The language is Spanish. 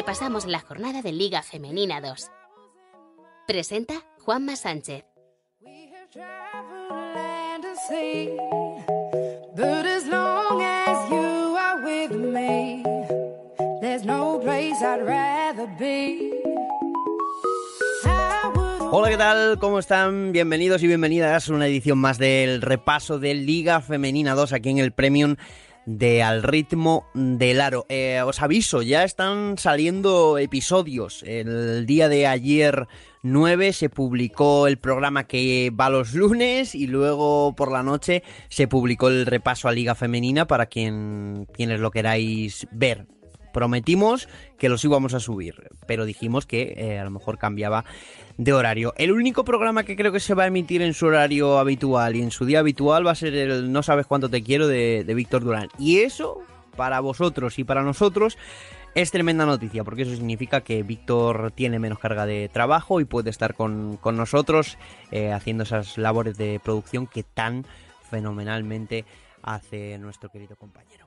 repasamos la jornada de Liga Femenina 2. Presenta Juanma Sánchez. Hola, ¿qué tal? ¿Cómo están? Bienvenidos y bienvenidas a una edición más del repaso de Liga Femenina 2 aquí en el Premium de Al ritmo del aro. Eh, os aviso, ya están saliendo episodios. El día de ayer 9 se publicó el programa que va los lunes y luego por la noche se publicó el repaso a Liga Femenina para quien, quienes lo queráis ver prometimos que los íbamos a subir, pero dijimos que eh, a lo mejor cambiaba de horario. El único programa que creo que se va a emitir en su horario habitual y en su día habitual va a ser el No sabes cuánto te quiero de, Víctor Durán. Y eso, para vosotros y para nosotros, es tremenda noticia, porque eso significa que Víctor tiene menos carga de trabajo y puede estar con, nosotros eh, haciendo esas labores de producción que tan fenomenalmente hace nuestro querido compañero.